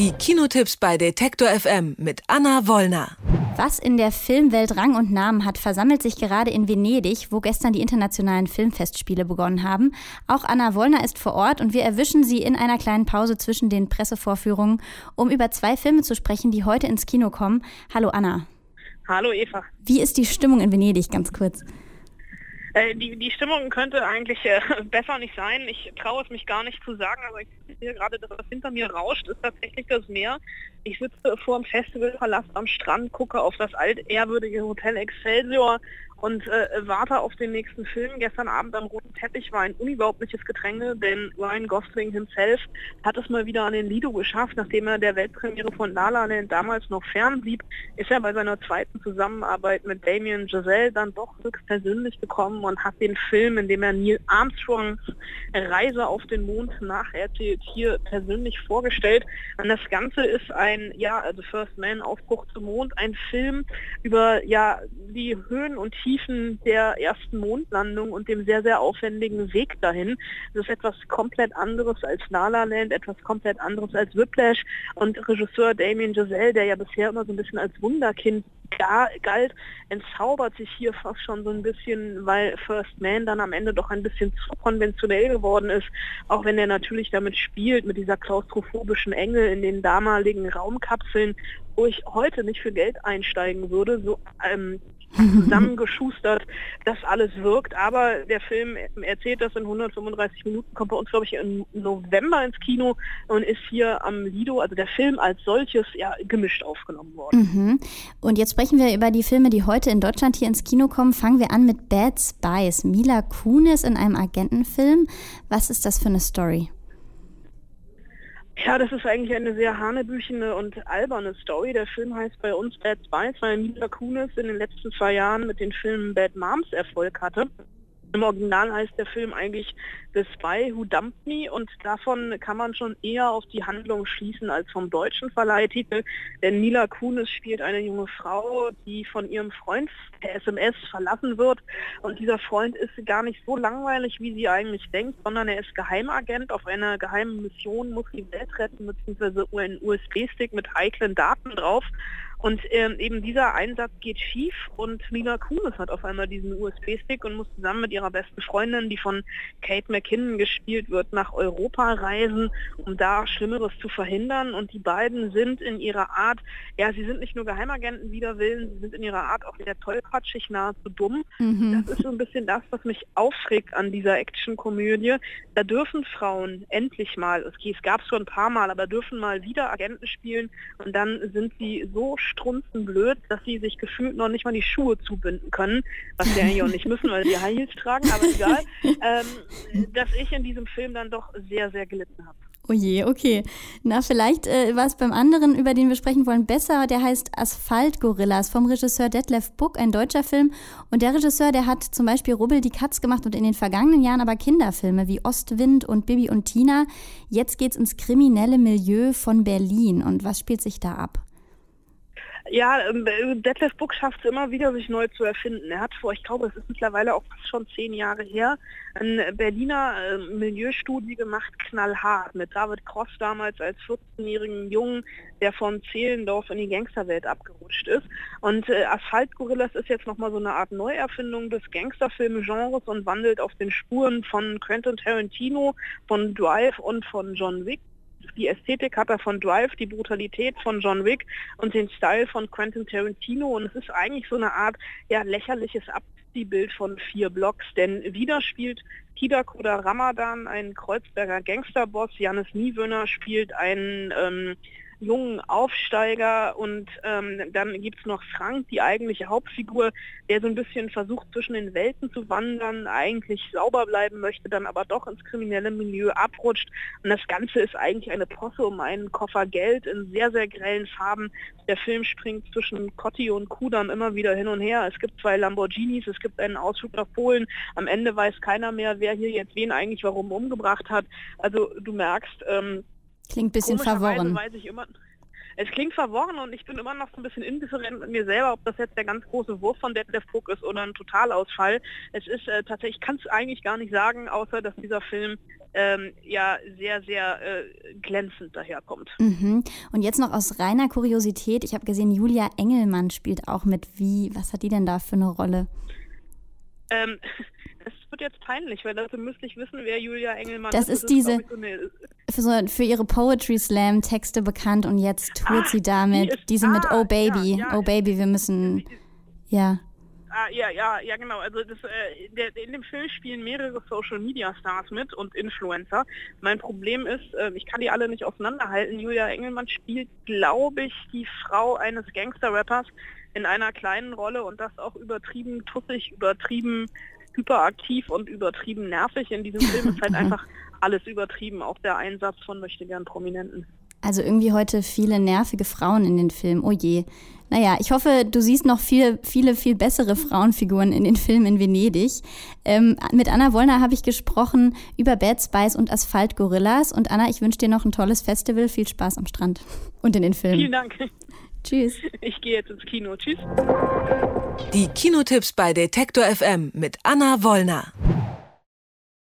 Die Kinotipps bei Detektor FM mit Anna Wollner. Was in der Filmwelt Rang und Namen hat, versammelt sich gerade in Venedig, wo gestern die internationalen Filmfestspiele begonnen haben. Auch Anna Wollner ist vor Ort und wir erwischen sie in einer kleinen Pause zwischen den Pressevorführungen, um über zwei Filme zu sprechen, die heute ins Kino kommen. Hallo Anna. Hallo Eva. Wie ist die Stimmung in Venedig, ganz kurz? Äh, die, die Stimmung könnte eigentlich äh, besser nicht sein. Ich traue es mich gar nicht zu sagen, aber ich sehe gerade, dass was hinter mir rauscht, ist tatsächlich das Meer. Ich sitze vor dem Festivalverlass am Strand, gucke auf das altehrwürdige Hotel Excelsior und äh, warte auf den nächsten Film. Gestern Abend am Roten Teppich war ein unglaubliches Getränke, denn Ryan Gosling himself hat es mal wieder an den Lido geschafft, nachdem er der Weltpremiere von La La Land damals noch fernblieb, ist er bei seiner zweiten Zusammenarbeit mit Damien Giselle dann doch höchstpersönlich gekommen und hat den Film, in dem er Neil Armstrongs Reise auf den Mond nacherzählt, hier persönlich vorgestellt. Und das Ganze ist ein, ja, also First Man Aufbruch zum Mond, ein Film über ja die Höhen und Tiefen der ersten Mondlandung und dem sehr, sehr aufwendigen Weg dahin. Das ist etwas komplett anderes als La La Land, etwas komplett anderes als Whiplash und Regisseur Damien Giselle, der ja bisher immer so ein bisschen als Wunderkind galt, entzaubert sich hier fast schon so ein bisschen, weil First Man dann am Ende doch ein bisschen zu konventionell geworden ist, auch wenn er natürlich damit spielt, mit dieser klaustrophobischen Enge in den damaligen Raumkapseln, wo ich heute nicht für Geld einsteigen würde, so ähm, zusammengeschustert, das alles wirkt. Aber der Film erzählt das in 135 Minuten, kommt bei uns, glaube ich, im November ins Kino und ist hier am Lido, also der Film als solches, ja, gemischt aufgenommen worden. Mhm. Und jetzt sprechen wir über die Filme, die heute in Deutschland hier ins Kino kommen. Fangen wir an mit Bad Spies. Mila Kunis in einem Agentenfilm. Was ist das für eine Story? Ja, das ist eigentlich eine sehr hanebüchene und alberne Story. Der Film heißt bei uns Bad Spies, weil Mila Kunis in den letzten zwei Jahren mit den Filmen Bad Moms Erfolg hatte. Im Original heißt der Film eigentlich The Spy Who Dumped Me und davon kann man schon eher auf die Handlung schließen als vom deutschen Verleihtitel, denn Mila Kunis spielt eine junge Frau, die von ihrem Freund per SMS verlassen wird. Und dieser Freund ist gar nicht so langweilig, wie sie eigentlich denkt, sondern er ist Geheimagent auf einer geheimen Mission, muss die Welt retten, beziehungsweise einen USB-Stick mit heiklen Daten drauf und ähm, eben dieser Einsatz geht schief und Mila Kunis hat auf einmal diesen USB-Stick und muss zusammen mit ihrer besten Freundin, die von Kate McKinnon gespielt wird, nach Europa reisen, um da Schlimmeres zu verhindern. Und die beiden sind in ihrer Art, ja, sie sind nicht nur Geheimagenten wider Willen, sie sind in ihrer Art auch sehr tollpatschig, nahezu dumm. Mhm. Das ist so ein bisschen das, was mich aufregt an dieser Actionkomödie. Da dürfen Frauen endlich mal, es gab es schon ein paar Mal, aber dürfen mal wieder Agenten spielen und dann sind sie so strunzenblöd, dass sie sich gefühlt noch nicht mal die Schuhe zubinden können, was sie eigentlich auch nicht müssen, weil sie High Heels tragen, aber egal, ähm, dass ich in diesem Film dann doch sehr, sehr gelitten habe. Oh je, okay. Na, vielleicht äh, war es beim anderen, über den wir sprechen wollen, besser. Der heißt Asphalt Gorillas vom Regisseur Detlef Buck, ein deutscher Film. Und der Regisseur, der hat zum Beispiel Rubbel die Katz gemacht und in den vergangenen Jahren aber Kinderfilme wie Ostwind und Bibi und Tina. Jetzt geht's ins kriminelle Milieu von Berlin. Und was spielt sich da ab? Ja, ähm, Detlef Buck schafft es immer wieder, sich neu zu erfinden. Er hat vor, ich glaube, es ist mittlerweile auch schon zehn Jahre her, eine Berliner äh, Milieustudie gemacht, knallhart, mit David Cross damals als 14-jährigen Jungen, der von Zehlendorf in die Gangsterwelt abgerutscht ist. Und äh, Asphalt Gorillas ist jetzt nochmal so eine Art Neuerfindung des Gangsterfilm-Genres und wandelt auf den Spuren von Quentin Tarantino, von Drive und von John Wick die Ästhetik hat er von Drive, die Brutalität von John Wick und den Style von Quentin Tarantino. Und es ist eigentlich so eine Art ja, lächerliches Abziehbild von vier Blocks, denn wieder spielt Kida Koda Ramadan, ein Kreuzberger Gangsterboss, Janis Niewöhner spielt einen ähm, jungen Aufsteiger und ähm, dann gibt es noch Frank, die eigentliche Hauptfigur, der so ein bisschen versucht zwischen den Welten zu wandern, eigentlich sauber bleiben möchte, dann aber doch ins kriminelle Milieu abrutscht und das Ganze ist eigentlich eine Posse um einen Koffer Geld in sehr, sehr grellen Farben. Der Film springt zwischen Cotti und Kudam immer wieder hin und her. Es gibt zwei Lamborghinis, es gibt einen Ausflug nach Polen. Am Ende weiß keiner mehr, wer hier jetzt wen eigentlich warum umgebracht hat. Also du merkst, ähm, Klingt ein bisschen verworren. Weiß ich immer, es klingt verworren und ich bin immer noch so ein bisschen indifferent mit mir selber, ob das jetzt der ganz große Wurf von Detlef Book ist oder ein Totalausfall. Es ist äh, tatsächlich, ich kann es eigentlich gar nicht sagen, außer dass dieser Film ähm, ja sehr, sehr äh, glänzend daherkommt. Mhm. Und jetzt noch aus reiner Kuriosität, ich habe gesehen, Julia Engelmann spielt auch mit. Wie, was hat die denn da für eine Rolle? Ähm, es wird jetzt peinlich, weil dazu müsste ich wissen, wer Julia Engelmann das ist. Das ist diese so eine, für, so, für, ihre Poetry Slam Texte bekannt und jetzt tourt sie damit, die diese ah, mit Oh Baby, ja, ja, Oh Baby, wir müssen, ja. Ah, ja, ja, ja, genau. Also das, äh, der, in dem Film spielen mehrere Social Media Stars mit und Influencer. Mein Problem ist, äh, ich kann die alle nicht auseinanderhalten. Julia Engelmann spielt, glaube ich, die Frau eines Gangster-Rappers in einer kleinen Rolle und das auch übertrieben tussig, übertrieben hyperaktiv und übertrieben nervig. In diesem Film ist halt einfach alles übertrieben, auch der Einsatz von möchte gern Prominenten. Also irgendwie heute viele nervige Frauen in den Filmen. Oh je. Naja, ich hoffe, du siehst noch viele, viele, viel bessere Frauenfiguren in den Filmen in Venedig. Ähm, mit Anna Wollner habe ich gesprochen über Bad Spice und Asphalt Gorillas. Und Anna, ich wünsche dir noch ein tolles Festival. Viel Spaß am Strand und in den Filmen. Vielen Dank. Tschüss. Ich gehe jetzt ins Kino. Tschüss. Die Kinotipps bei Detektor FM mit Anna Wollner.